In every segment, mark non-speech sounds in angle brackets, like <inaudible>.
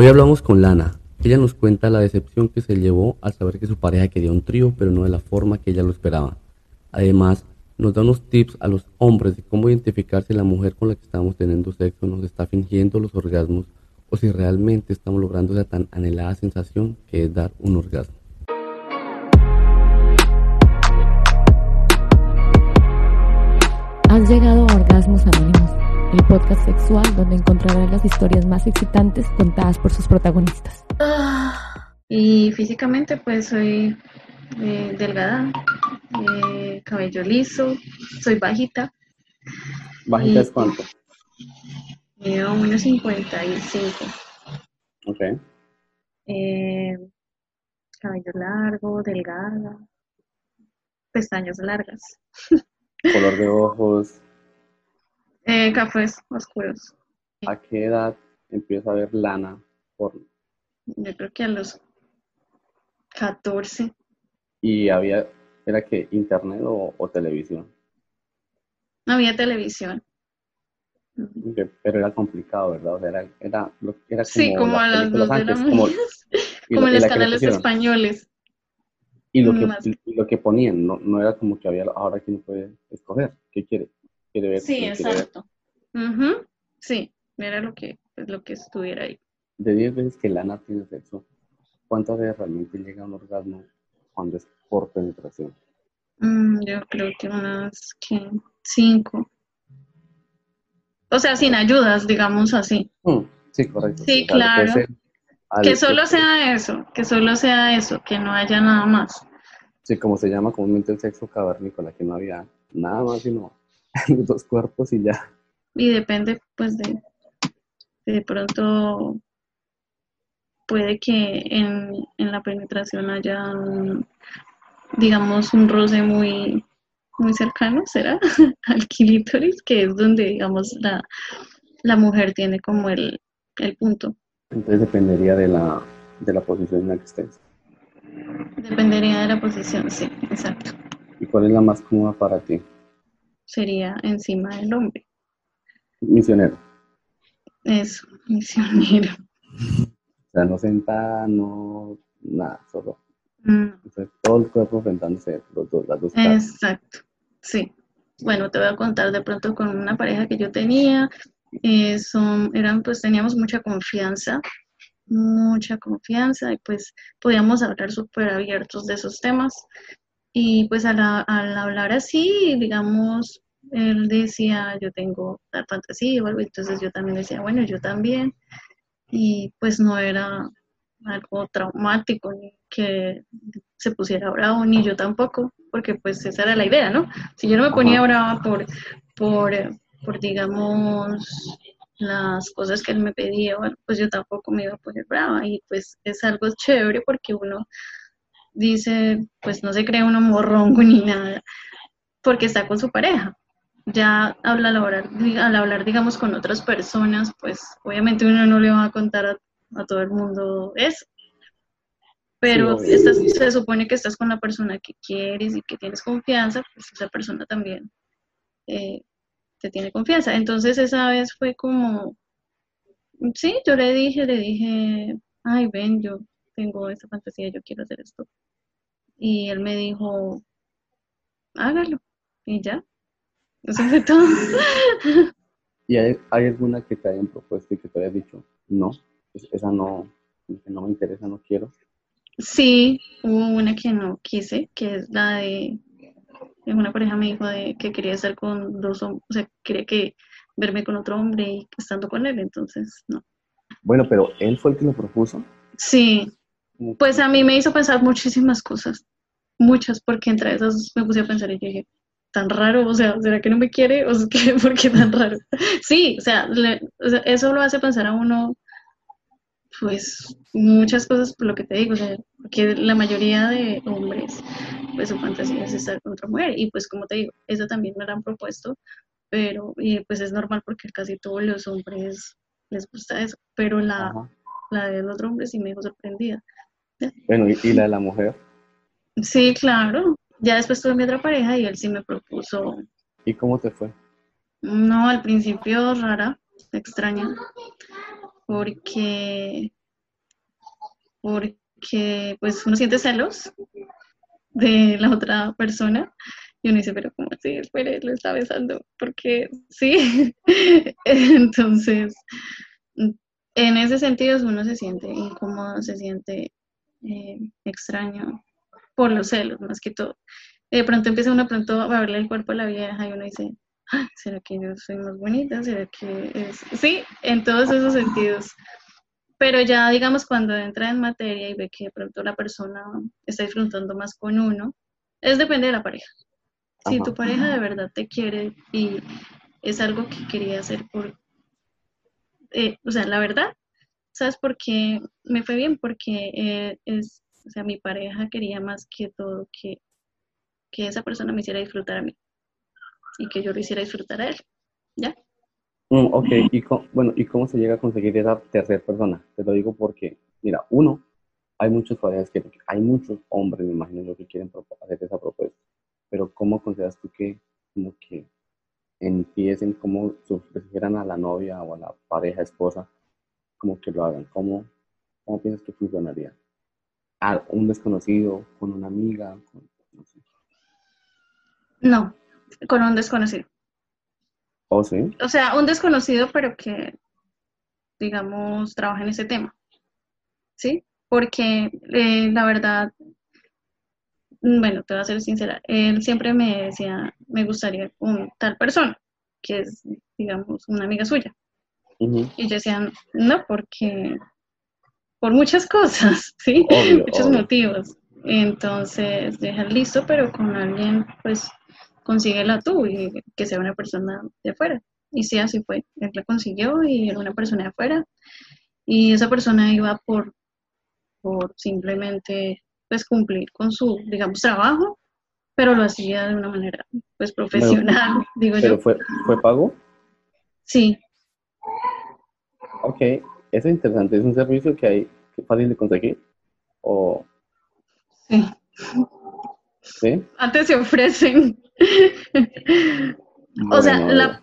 Hoy hablamos con Lana. Ella nos cuenta la decepción que se llevó al saber que su pareja quería un trío, pero no de la forma que ella lo esperaba. Además, nos da unos tips a los hombres de cómo identificar si la mujer con la que estamos teniendo sexo nos está fingiendo los orgasmos o si realmente estamos logrando esa tan anhelada sensación que es dar un orgasmo. Has llegado a Orgasmos Anónimos, el podcast sexual donde encontrarás las historias más excitantes contadas por sus protagonistas. Ah, y físicamente pues soy eh, delgada, eh, cabello liso, soy bajita. ¿Bajita es cuánto? Mido 1,55. Ok. Eh, cabello largo, delgada, pestañas largas. Color de ojos. Eh, cafés oscuros. ¿A qué edad empieza a ver lana porno? Yo creo que a los 14. ¿Y había, era que internet o, o televisión? No había televisión. Pero era complicado, ¿verdad? O sea, era, era, era como Sí, como a las 2 de la como- <laughs> lo- en los canales españoles. Y lo que, y lo que ponían, no, no era como que había, ahora que no puede escoger, ¿qué quiere? Sí, exacto. Ujú, Sí, era lo que, pues, lo que estuviera ahí. De 10 veces que Lana tiene sexo, ¿cuántas veces realmente llega a un orgasmo cuando es por penetración? Mm, yo creo que unas que cinco. O sea, sin ayudas, digamos así. Mm, sí, correcto. Sí, O sea, lo que claro. el- Que solo sea eso, que solo sea eso, que no haya nada más. Sí, como se llama comúnmente el sexo cavernícola, que no había nada más sino <laughs> dos cuerpos y ya. Y depende, pues, de, de pronto puede que en, en la penetración haya, un, digamos, un roce muy, muy cercano, ¿será? <laughs> Al clítoris, que es donde, digamos, la, la mujer tiene como el, el punto. Entonces dependería de la, de la posición en la que estés. Dependería de la posición, sí, exacto. ¿Y cuál es la más cómoda para ti? Sería encima del hombre. Misionero. Eso, misionero. <laughs> O sea, no sentada, no nada, solo. Mm, Entonces, todo el cuerpo enfrentándose los dos, las dos. Exacto, sí. Bueno, te voy a contar de pronto con una pareja que yo tenía. eh, son, eran, pues teníamos mucha confianza, mucha confianza y pues podíamos hablar súper abiertos de esos temas. Y pues al, al hablar así, digamos, él decía, yo tengo tal fantasía o algo, entonces yo también decía, bueno, yo también. Y pues no era algo traumático ni que se pusiera bravo, ni yo tampoco, porque pues esa era la idea, ¿no? Si yo no me ponía brava por, por, por digamos, las cosas que él me pedía, bueno, pues yo tampoco me iba a poner brava y pues es algo chévere porque uno dice, pues no se cree uno morrongo <laughs> ni nada, porque está con su pareja. Ya habla al hablar, al hablar, digamos, con otras personas, pues obviamente uno no le va a contar a, a todo el mundo eso. Pero Sí, obvio. estás- se supone que estás con la persona que quieres y que tienes confianza, pues esa persona también eh, te tiene confianza. Entonces esa vez fue como, sí, yo le dije, le dije, ay, ven, yo tengo esta fantasía, yo quiero hacer esto. Y él me dijo, hágalo. Y ya. Eso fue todo. ¿Y hay, hay alguna que te hayan propuesto y que te hayas dicho, no, es- esa no, no me interesa, no quiero? Sí, hubo una que no quise, que es la de, una pareja me dijo de que quería estar con dos hombres, o sea, quería que verme con otro hombre y estando con él, entonces no. Bueno, pero él fue el que lo propuso. Sí, pues a mí me hizo pensar muchísimas cosas, muchas, porque entre esas me puse a pensar y dije, tan raro, o sea, ¿será que no me quiere? O sea, <laughs> ¿qué- ¿por qué tan raro? Sí, o sea, le- o sea, eso lo hace pensar a uno, pues, muchas cosas por lo que te digo, o sea, porque la mayoría de hombres, pues su fantasía es estar con otra mujer, y pues como te digo, eso también me lo han propuesto, pero, y pues es normal porque casi todos los hombres les gusta eso, pero la, Ajá. la del otro hombre sí me dejó sorprendida. Bueno, ¿y, y la de la mujer? Sí, claro. Ya después tuve mi otra pareja y él sí me propuso, ¿Y cómo te fue? no, al principio rara, extraña, porque porque pues uno siente celos de la otra persona y uno dice, pero ¿cómo así? Espere, lo está besando, porque sí. <laughs> Entonces, en ese sentido uno se siente incómodo, se siente eh, extraño por los celos, más que todo. De pronto empieza uno pronto a verle el cuerpo a la vieja y uno dice, ¿será que yo soy más bonita? ¿Será que es...? Sí, en todos esos sentidos. Pero ya, digamos, cuando entra en materia y ve que de pronto la persona está disfrutando más con uno, es depende de la pareja. Si tu pareja de verdad te quiere y es algo que quería hacer por, eh, o sea, la verdad, ¿sabes por qué me fue bien? Porque eh, es, o sea, mi pareja quería más que todo que, que esa persona me hiciera disfrutar a mí y que yo lo hiciera disfrutar a él, ¿ya? Mm, ok, y bueno, ¿y cómo se llega a conseguir esa tercera persona? Te lo digo porque, mira, uno, hay muchos parejas que, hay muchos hombres, me imagino yo, que quieren hacer esa propuesta pero ¿cómo consideras tú que, como que empiecen, como si a la novia o a la pareja, esposa, como que lo hagan? ¿Cómo, cómo piensas que funcionaría? ¿A un desconocido, con una amiga? no, con un desconocido. ¿Oh, sí? O sea, un desconocido, pero que, digamos, trabaja en ese tema. ¿Sí? Porque eh, la verdad, bueno, te voy a ser sincera, él siempre me decía, me gustaría con tal persona, que es, digamos, una amiga suya. Y yo decía, no, porque por muchas cosas, <laughs> ¿sí? Muchos motivos. Entonces, deja listo, pero con alguien, pues, consíguela tú y que sea una persona de afuera. Y sí, así fue. Él la consiguió y era una persona de afuera. Y esa persona iba por, por simplemente pues cumplir con su, digamos, trabajo, pero lo hacía de una manera pues profesional, <laughs> digo ¿pero yo. Fue, fue pago? Sí. Ok, es interesante, es un servicio que hay fácil de conseguir o... Sí. ¿Sí? Antes se ofrecen. <laughs> o sea, la,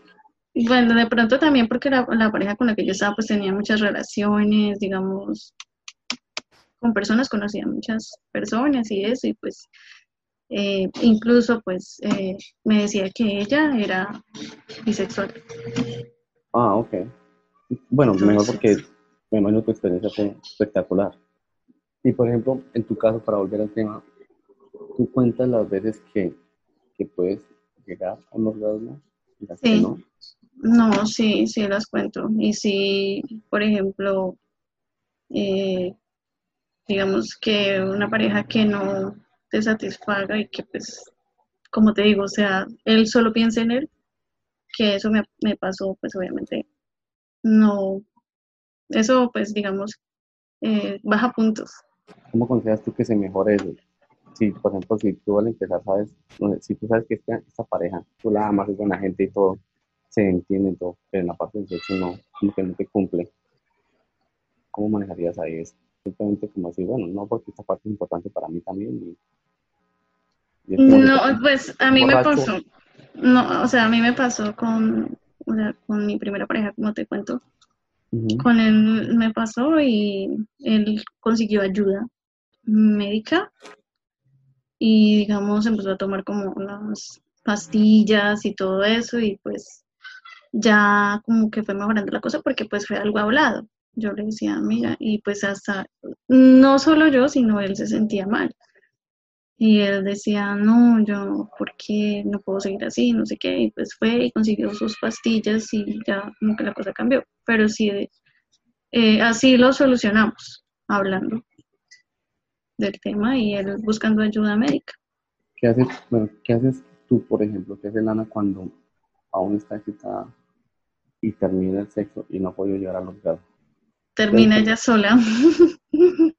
bueno, de pronto también porque la, la, pareja con la que yo estaba pues tenía muchas relaciones, digamos, con personas, conocía muchas personas y eso, y pues eh, incluso pues eh, me decía que ella era bisexual. Ah, ok. Bueno, mejor porque me imagino tu experiencia fue espectacular. Y por ejemplo, en tu caso, para volver al tema, ¿tú cuentas las veces que, que puedes llegar a un orgasmo? Sí. No? no, sí, sí las cuento. Y si, por ejemplo, eh, digamos que una pareja que no te satisfaga y que pues, como te digo, o sea, él solo piensa en él, que eso me, pasó, pues obviamente no, eso pues digamos, eh, baja puntos. ¿Cómo consideras tú que se mejore eso? Si, por ejemplo, si tú al empezar sabes, si tú sabes que esta, esta pareja, tú la amas, es buena gente y todo, se entiende todo, pero en la parte del sexo no, como que no te cumple. ¿Cómo manejarías ahí eso? simplemente como así, bueno, no porque esta parte es importante para mí también. no, pues a mí me pasó, no, o sea, a mí me pasó con, o sea, con mi primera pareja, como te cuento. Con él me pasó y él consiguió ayuda médica y digamos empezó a tomar como unas pastillas y todo eso y pues ya como que fue mejorando la cosa porque pues fue algo hablado yo le decía, mira, y pues hasta, no solo yo, sino él se sentía mal. Y él decía, no, yo, ¿por qué no puedo seguir así? No sé qué. Y pues fue y consiguió sus pastillas y ya como que la cosa cambió. Pero sí, eh, así lo solucionamos, hablando del tema y él buscando ayuda médica. ¿Qué haces, bueno, ¿qué haces tú, por ejemplo? ¿Qué hace Lana cuando aún está excitada y termina el sexo y no ha podido llegar a los grados? termina ella sola. <laughs>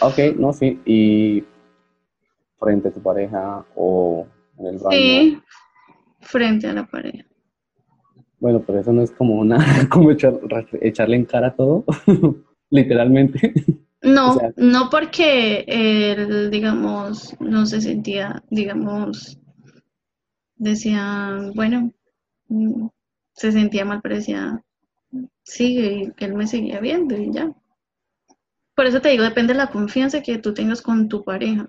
ok, no, sí. ¿Y frente a tu pareja o en el baño? Sí, frente a la pareja. Bueno, pero eso no es como una, <laughs> como echarle en cara todo, <laughs> literalmente. No, no porque él, digamos, no se sentía, digamos, decía, bueno, mm, se sentía mal, pero decía, sigue y que él me seguía viendo y ya. por eso te digo, depende de la confianza que tú tengas con tu pareja.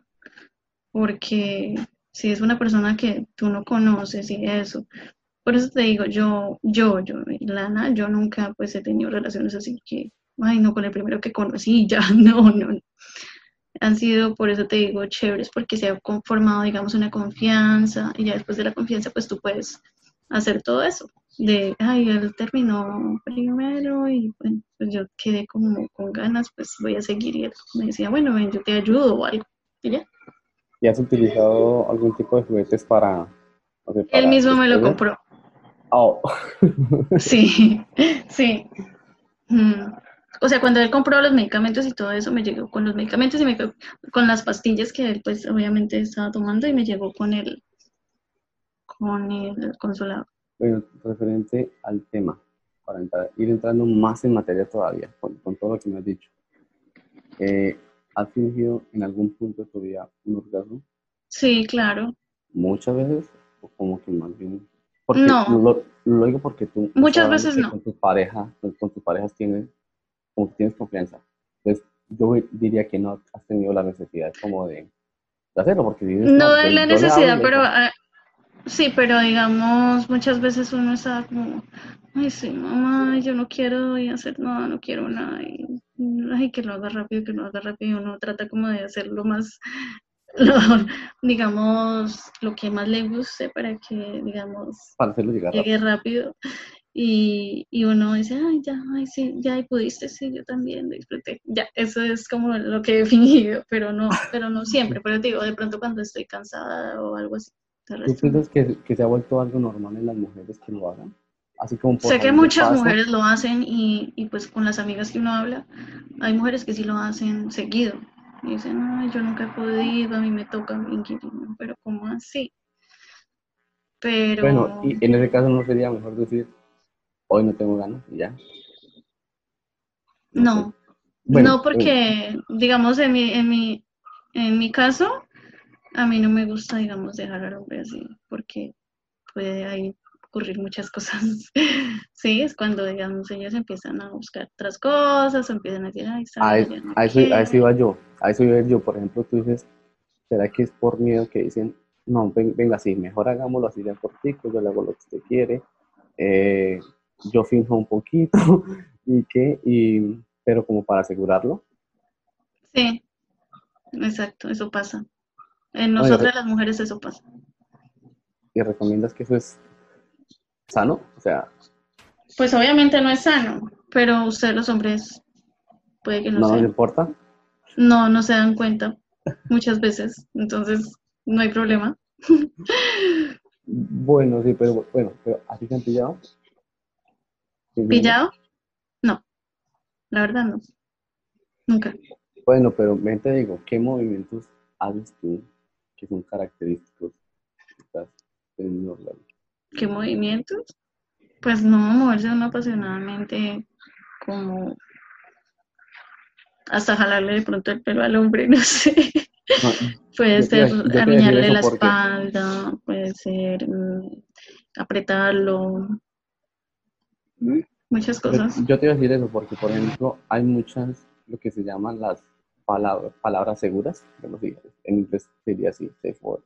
Porque si es una persona que tú no conoces y eso. Por eso te digo, yo, yo, yo, Lana, yo nunca pues he tenido relaciones así que, ay, no, con el primero que conocí, <laughs> ya, no, no. Han sido, por eso te digo, chéveres, porque se ha conformado, digamos, una confianza, y ya después de la confianza, pues tú puedes hacer todo eso. De, ay, él terminó primero y bueno, pues yo quedé como con ganas, pues voy a seguir. Y él me decía, bueno, ven, yo te ayudo o algo. Y ya. ¿Y has utilizado algún tipo de juguetes para... Él mismo me lo compró. Oh. <laughs> sí, sí. Mm. O sea, cuando él compró los medicamentos y todo eso, me llegó con los medicamentos y me con las pastillas que él, pues, obviamente estaba tomando y me llegó con el, con el consolador. Bueno, referente al tema, para ir entrando más en materia todavía, con, todo lo que me has dicho. Eh, ¿Has fingido en algún punto de tu vida un orgasmo? Sí, claro. ¿Muchas veces? ¿O como que más bien? Porque no. Lo, digo porque tú... Muchas veces no. Con tu pareja, con tus parejas tienes, como que tienes confianza. Entonces, yo diría que no has tenido la necesidad como de, hacerlo, porque No hay la necesidad, pero... Ah, sí, pero digamos, muchas veces uno está como, ay, sí, mamá, yo no quiero hacer nada, no quiero nada. Y ay, que lo haga rápido, que lo haga rápido, uno trata como de hacerlo más, <laughs> digamos, lo que más le guste para que, digamos, para hacerlo llegar llegue rápido. Y, y, uno dice, ay, ya, ay, sí, ya, y pudiste, sí, yo también disfruté. Ya, eso es como lo que he fingido, pero no, pero no siempre, pero digo, de pronto cuando estoy cansada o algo así. ¿Tú piensas que, que se ha vuelto algo normal en las mujeres que lo hagan? Sé que muchas mujeres lo hacen y, y, pues con las amigas que uno habla, hay mujeres que sí lo hacen seguido. Y dicen, ay, yo nunca he podido, a mí me toca pero ¿cómo así? Pero... Bueno, y en ese caso no sería mejor decir, hoy no tengo ganas y ya. No, no, porque, digamos, en mi, en, mi, en mi caso, a mí no me gusta, digamos, dejar al hombre así, porque puede ahí ocurrir muchas cosas. <laughs> sí, es cuando, digamos, ellos empiezan a buscar otras cosas, empiezan a decir, ay, a, eso, iba yo, a eso iba yo. Por ejemplo, tú dices, ¿será que es por miedo que dicen, no, venga, sí, mejor hagámoslo así de cortico, yo le hago lo que usted quiere, eh, yo finjo un poquito, <laughs> y qué, y, pero como para asegurarlo. Sí, exacto, eso pasa. En nosotras las mujeres eso pasa. ¿Y recomiendas que eso es sano? O sea... Pues obviamente no es sano, pero ustedes los hombres puede que no ¿No les importa? No, no se dan cuenta muchas veces, entonces no hay problema. <laughs> bueno, sí, pero bueno, pero ¿así se han pillado? ¿Pillado? No, la verdad no. Nunca. Bueno, pero ven te digo, ¿qué movimientos haces tú que son característicos ¿Qué movimientos? Pues no, moverse uno apasionadamente como hasta jalarle de pronto el pelo al hombre, <laughs> no sé. puede ser arruñarle la espalda, puede ser mm, apretarlo, muchas cosas. Yo te iba a decir eso porque, por ejemplo, hay muchas, lo que se llaman las palabras, palabras seguras, en inglés sería así, safe word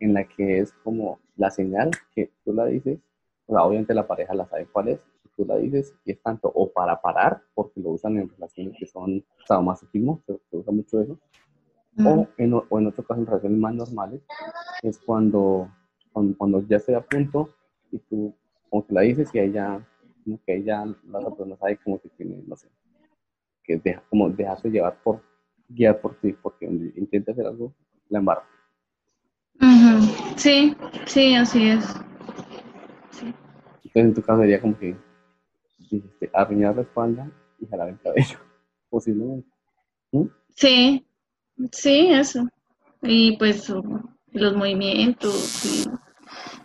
en la que es como la señal que tú la dices, obviamente la pareja la sabe cuál es, tú la dices y es tanto o para parar, porque lo usan en relaciones que son sadomasoquismo, se, se usa mucho eso, o, en, o en otro caso en relaciones más normales, es cuando, cuando, ya estoy a punto y tú como que la dices y ella, como que ella, la otra persona sabe como que tiene, no sé, que deja, como dejarse llevar por, guiar por ti, porque intenta hacer algo, la embarra. Sí, sí, así es. Entonces en tu caso sería como que dijiste arruinar la espalda y jalar el cabello, <laughs> posiblemente. ¿Mm? Sí, sí, eso. Y pues los movimientos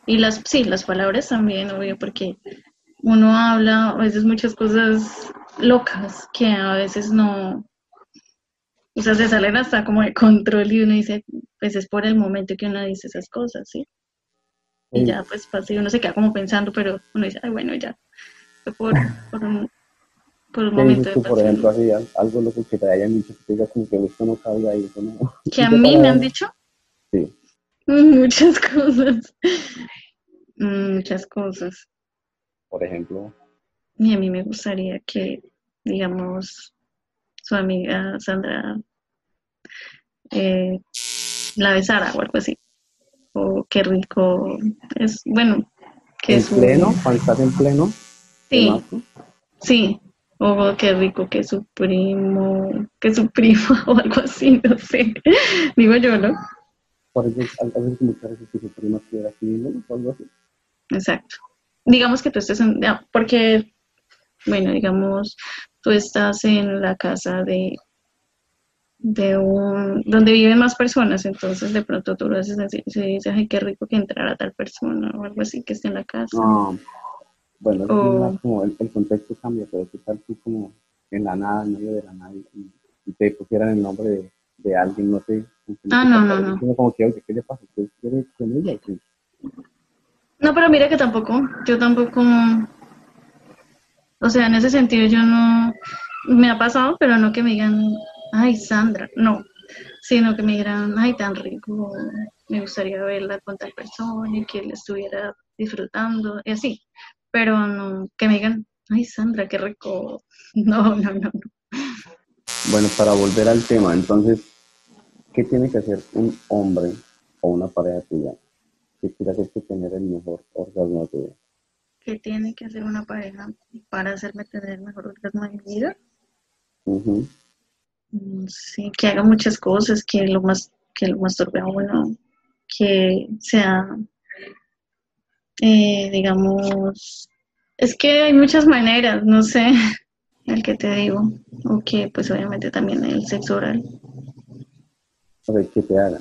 y, las, sí, las palabras también, obvio, porque uno habla a veces muchas cosas locas que a veces no, o sea, se salen hasta como de control y uno dice, pues es por el momento que uno dice esas cosas, ¿sí? Y ya pues pasa y uno se queda como pensando, pero uno dice, ay, bueno, ya, por, por un ¿Qué momento dices de por ejemplo, así, al- algo loco que te hayan dicho que te digas como que esto no cabe ahí, eso no? Que a <laughs> mí me han dicho Sí. <laughs> muchas cosas. <laughs> Mm, Muchas cosas. Por ejemplo, Y a mí me gustaría que, digamos, su amiga Sandra eh, la besara o algo así. O qué rico es, bueno, que en su... pleno, cuando estás en pleno, Sí, sí. O qué rico que su primo, que su prima <laughs> o algo así, no sé. Digo yo, ¿no? por eso a veces muchas veces que su prima estuviera aquí o algo así. Exacto. Digamos que tú estés en, porque, bueno, digamos, tú estás en la casa de, de un, donde viven más personas, entonces de pronto tú lo haces así, y dices, ay, qué rico que entrara tal persona o algo así que esté en la casa. No, bueno, O- como el, el contexto cambia, pero qué tal tú como en la nada, en medio de la nada, y, y te pusieran el nombre de, de alguien, no sé. Ah, no, no, no. como que, ¿qué le pasa? ¿Usted quiere con ella? qué? No, pero mira que tampoco, yo tampoco, o sea, en ese sentido yo no, me ha pasado, pero no que me digan, ay, Sandra, no, sino que me digan, ay, tan rico, me gustaría verla con tal persona y que él estuviera disfrutando, y así, pero no, que me digan, ay, Sandra, qué rico, <laughs> no, no, no, no. Bueno, para volver al tema, entonces, ¿qué tiene que hacer un hombre o una pareja tuya que quiera hacerte tener el mejor orgasmo de tu vida? ¿Qué tiene que hacer una pareja para hacerme tener el mejor orgasmo de mi vida? Ujú. Mm, Sí, que haga muchas cosas, que lo más, que lo masturbe a uno, que sea, eh, digamos, es que hay muchas maneras, no sé, <laughs> el que te digo, o que pues obviamente también el sexo oral, O sea, que te haga.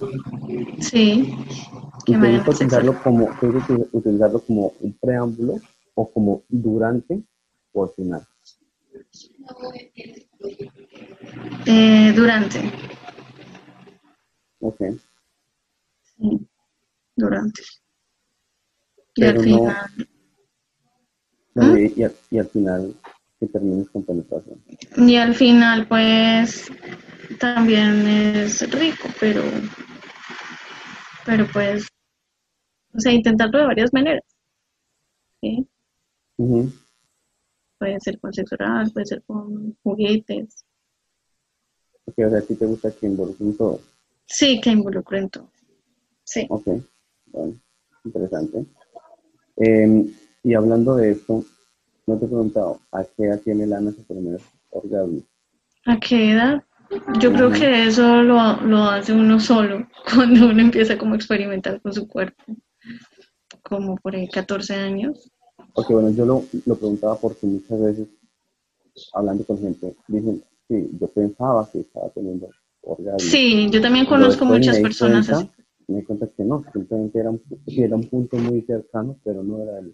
sí, ¿Y que oral. utilizarlo como, gusta util- utilizarlo como un preámbulo o como durante o al final? Eh, durante, Ok. sí, durante. Y al Pero no- final, Bueno, ¿Mm? y, y al, y al final que termines con penetración. y al final pues también es rico, pero, pero pues, o sea, intentarlo de varias maneras. ¿sí? Puede ser con sexo oral, puede ser con juguetes. Ok, o sea, a ti te gusta que involucren todo. Sí, que involucro en todo. Sí. Ok, bueno, interesante. Eh, y hablando de esto, no te he preguntado, ¿a qué edad tiene Lana su primer orgasmo? ¿A qué edad? Yo creo que eso lo, lo hace uno solo, <laughs> cuando uno empieza como a experimentar con su cuerpo, como por ahí 14 años. Porque bueno, yo lo, lo preguntaba porque muchas veces, hablando con gente, dicen, sí, yo pensaba que estaba teniendo orgasmo. Sí, yo también conozco muchas me personas cuenta- así. Me di cuenta que no, simplemente era un, era un punto muy cercano, pero no era el...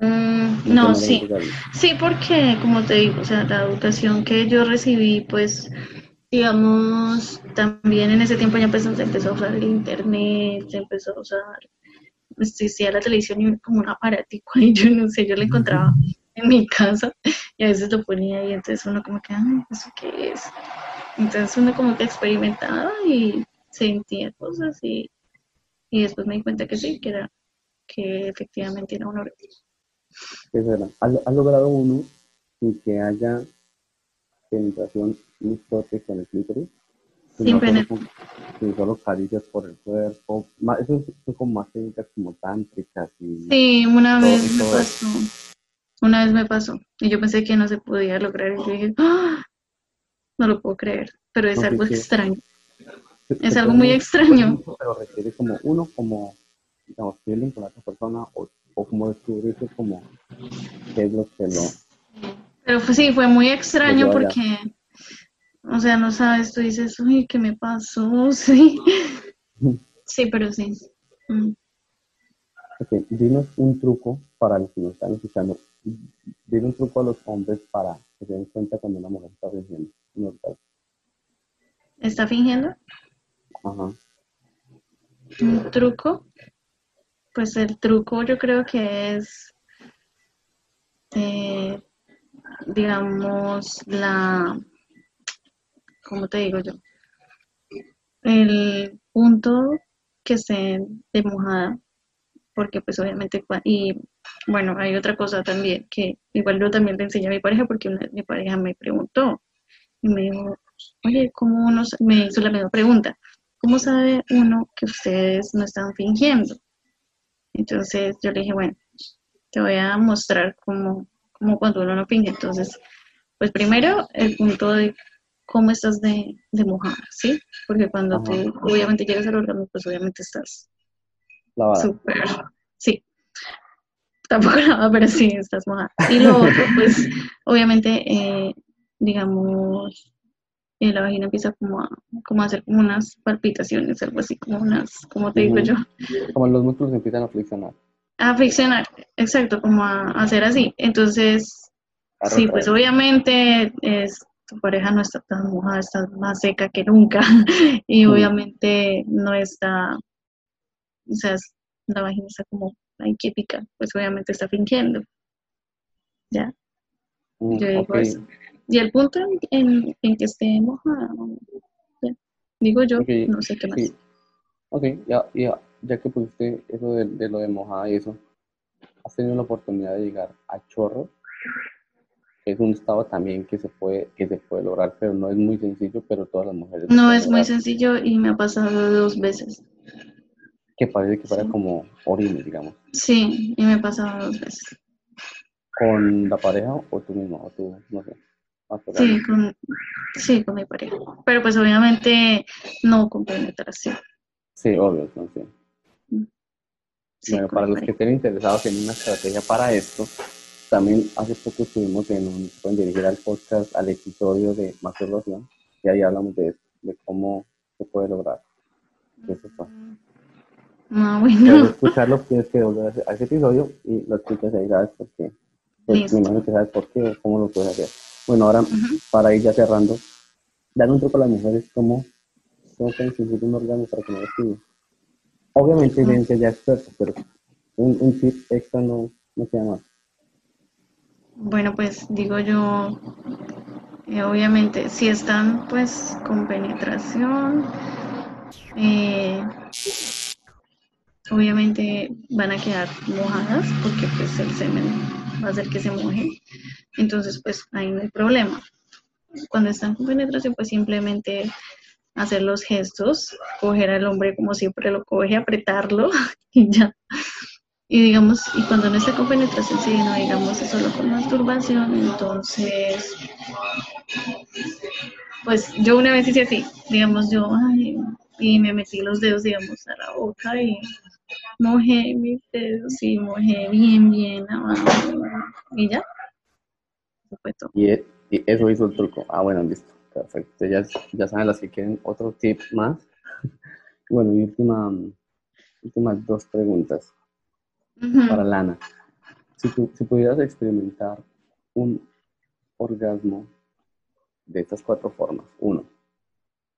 Mm, no sí. Sí, porque como te digo, o sea, la educación que yo recibí, pues, digamos, también en ese tiempo ya empezó, se empezó a usar el internet, se empezó a usar, existía la televisión y como un aparatico ahí, <laughs> yo no sé, yo lo encontraba en mi casa y a veces lo ponía ahí, entonces uno como que, ay, ¿eso qué es? Entonces uno como que experimentaba y sentía cosas y, y después me di cuenta que sí, que era, que efectivamente era un orgasmo. ¿Qué será? ¿Has, has logrado uno sin que haya penetración ni toque con el clítoris? Sin Sino solo solo caricias por el cuerpo. Eso son como más técnicas como tántricas y... Sí, una Todo- vez me pasó. Una vez me pasó. Y yo pensé que no se podía lograr. Y dije, ¡Ah! no lo puedo creer. Pero es No, algo sí, extraño. Se- Es se algo muy extraño. Pero requiere como uno, como, digamos, feeling con la otra persona o, o como descubrirse como qué es lo que lo... Pero fue, sí, fue muy extraño porque, o sea, no sabes, tú dices, uy, ¿qué me pasó? <laughs> Sí. <laughs> Sí, pero sí. Mm. Ok, dinos un truco para los que nos están escuchando. Dile un truco a los hombres para que se den cuenta cuando una mujer está fingiendo. orgasmo. ¿Está fingiendo? Ajá. Un truco. Pues el truco yo creo que es eh, digamos, la, ¿cómo te digo yo? El punto que esté de mojada, porque pues obviamente, y bueno, hay otra cosa también, que igual yo también le enseñé a mi pareja, porque mi pareja me preguntó, y me dijo, oye, ¿cómo uno, me hizo la misma pregunta, ¿cómo sabe uno que ustedes no están fingiendo? Entonces yo le dije, bueno, te voy a mostrar cómo, cómo cuando uno no finge. Entonces, pues primero el punto de cómo estás de, de mojada, ¿sí? Porque cuando te, obviamente llegas al órgano, pues obviamente estás súper, sí. Tampoco <laughs> lavada, pero sí, estás mojada. Y lo otro, pues, <laughs> obviamente, eh, digamos, eh, la vagina empieza como a, como a hacer como unas palpitaciones, algo así, como unas, como te digo yo. Como los músculos empiezan a flexionar. A friccionar, exacto, como a, hacer así. Entonces, sí, pues obviamente es, tu pareja no está tan mojada, está más seca que nunca <laughs> y obviamente no está, o sea, la vagina está como ahí pica, pues obviamente está fingiendo. ¿Ya? Mm, Yo digo eso. Y el punto en, en, que esté mojada, digo yo, no sé qué más. Ok, ya, ya, ya que pusiste eso de, de, lo de mojada y eso, ¿has tenido la oportunidad de llegar a chorro? Es un estado también que se puede, que se puede lograr, pero no es muy sencillo, pero todas las mujeres... No es muy sencillo y me ha pasado dos veces. Que parece que fuera como orina, digamos. Sí, y me ha pasado dos veces. ¿Con la pareja o tú mismo? O tú, no sé. Sí con, sí, con mi pareja. Pero pues obviamente no con penetración. Sí, obvio, no, sí. Mm. bueno, para los que estén interesados en una estrategia para esto, también hace poco estuvimos en un, pueden dirigir al podcast, al episodio de masturbación, y ahí hablamos de de cómo se puede lograr. Eso fue. No, ah, bueno. Para escucharlo tienes que volver a ese episodio y lo escuchas ahí, ¿sabes por qué? Pues, me imagino que sabes por qué, cómo lo puedes hacer. Bueno, ahora para ir ya cerrando, dar un truco a las mujeres cómo, cómo pueden un órgano para que no les Obviamente tienen que ya expertos, pero un, un tip extra no, no se llama. Bueno, pues digo yo, eh, obviamente, si están pues con penetración, eh, obviamente van a quedar mojadas porque pues el semen va a hacer que se moje entonces pues ahí no hay problema. Cuando están con penetración, pues simplemente hacer los gestos, coger al hombre como siempre lo coge, apretarlo <laughs> y ya. Y digamos, y cuando no está con penetración, sí, no digamos, es solo con masturbación, entonces, pues yo una vez hice así, digamos, yo, y me metí los dedos, digamos, a la boca y mojé mis dedos y mojé bien, bien abajo y ya. Y, eso hizo el truco. Ah, bueno, listo. Perfecto. Ya, ya saben las que quieren otro tip más. <laughs> bueno, y última, últimas dos preguntas para Lana. Si, tú, si pudieras experimentar un orgasmo de estas cuatro formas, uno,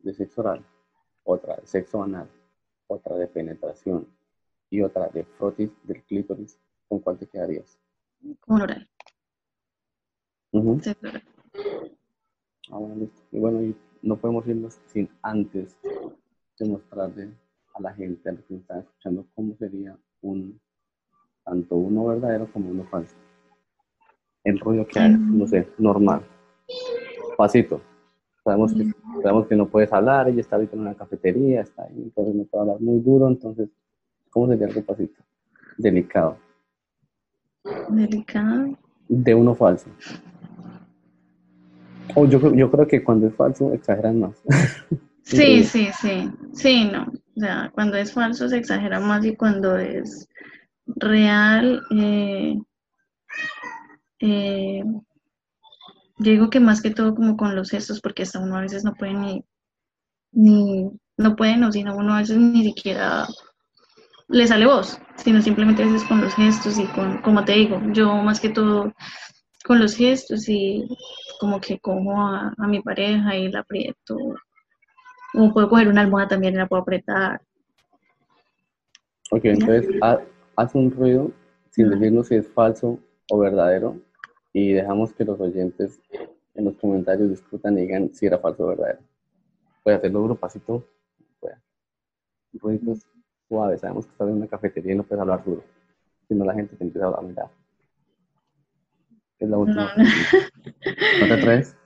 de sexo oral, otra de sexo anal, otra de penetración y otra de frotis del clítoris, ¿con cuál te quedarías? Con oral. Ah, bueno, listo. Y bueno, no podemos irnos sin antes de mostrarle a la gente, a los que nos están escuchando, cómo sería un, tanto uno verdadero como uno falso. El rollo que hay, no sé, normal. Pasito. Sabemos que, sabemos que no puedes hablar, ella está ahorita en una cafetería, está ahí, entonces no puede hablar muy duro, entonces, ¿cómo sería algo pasito? Delicado. Delicado. De uno falso. O yo, yo creo que cuando es falso exageran más. <laughs> Sí, sí, sí. Sí, no. O sea, cuando es falso se exagera más y cuando es real, eh, eh, digo que más que todo como con los gestos, porque hasta uno a veces no puede ni, ni no puede, no, sino uno a veces ni siquiera le sale voz, sino simplemente a veces con los gestos y con, como te digo, yo más que todo con los gestos y como que cojo a, mi pareja y la aprieto. Como puedo coger una almohada también y la puedo apretar. Ok, entonces haz un ruido sin decirnos si es falso o verdadero y dejamos que los oyentes en los comentarios discutan y digan si era falso o verdadero. Puede hacerlo duro, pasito, puede. Suave, sabemos que estás en una cafetería y no puedes hablar duro, si no la gente te empieza a hablar, mira. Es la última. No, no. te atreves?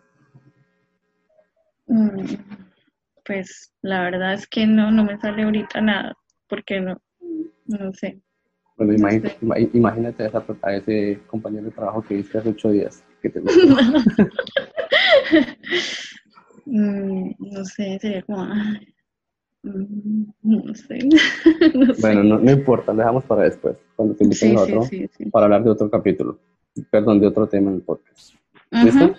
Mm, pues la verdad es que no, no me sale ahorita nada, porque no, no sé. Bueno, imagínate, a, esa, a, ese compañero de trabajo que viste hace ocho días. Que te <laughs> mm, no sé, sería como... Mm, <laughs> no sé. bueno, no, no, importa, dejamos para después, cuando te inviten a otro, para hablar de otro capítulo, perdón, de otro tema en el podcast. ¿Listo?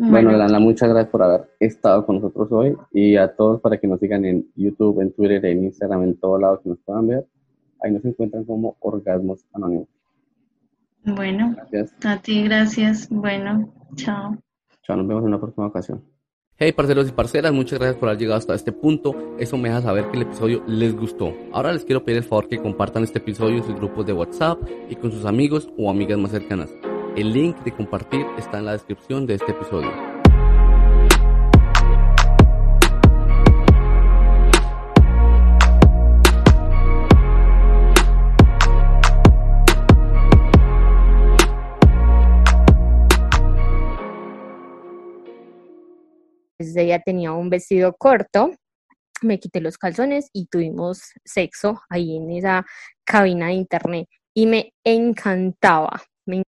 Bueno, Lana, muchas gracias por haber estado con nosotros hoy y a todos para que nos sigan en YouTube, en Twitter, en Instagram, en todos lados que nos puedan ver. Ahí nos encuentran como Orgasmos Anónimos. Bueno, gracias. a ti gracias. Bueno, chao. Chao, nos vemos en una próxima ocasión. Hey parceros y parceras, muchas gracias por haber llegado hasta este punto. Eso me deja saber que el episodio les gustó. Ahora les quiero pedir el favor que compartan este episodio en sus grupos de WhatsApp y con sus amigos o amigas más cercanas. El link de compartir está en la descripción de este episodio. Ella tenía un vestido corto, me quité los calzones y tuvimos sexo ahí en esa cabina de internet y me encantaba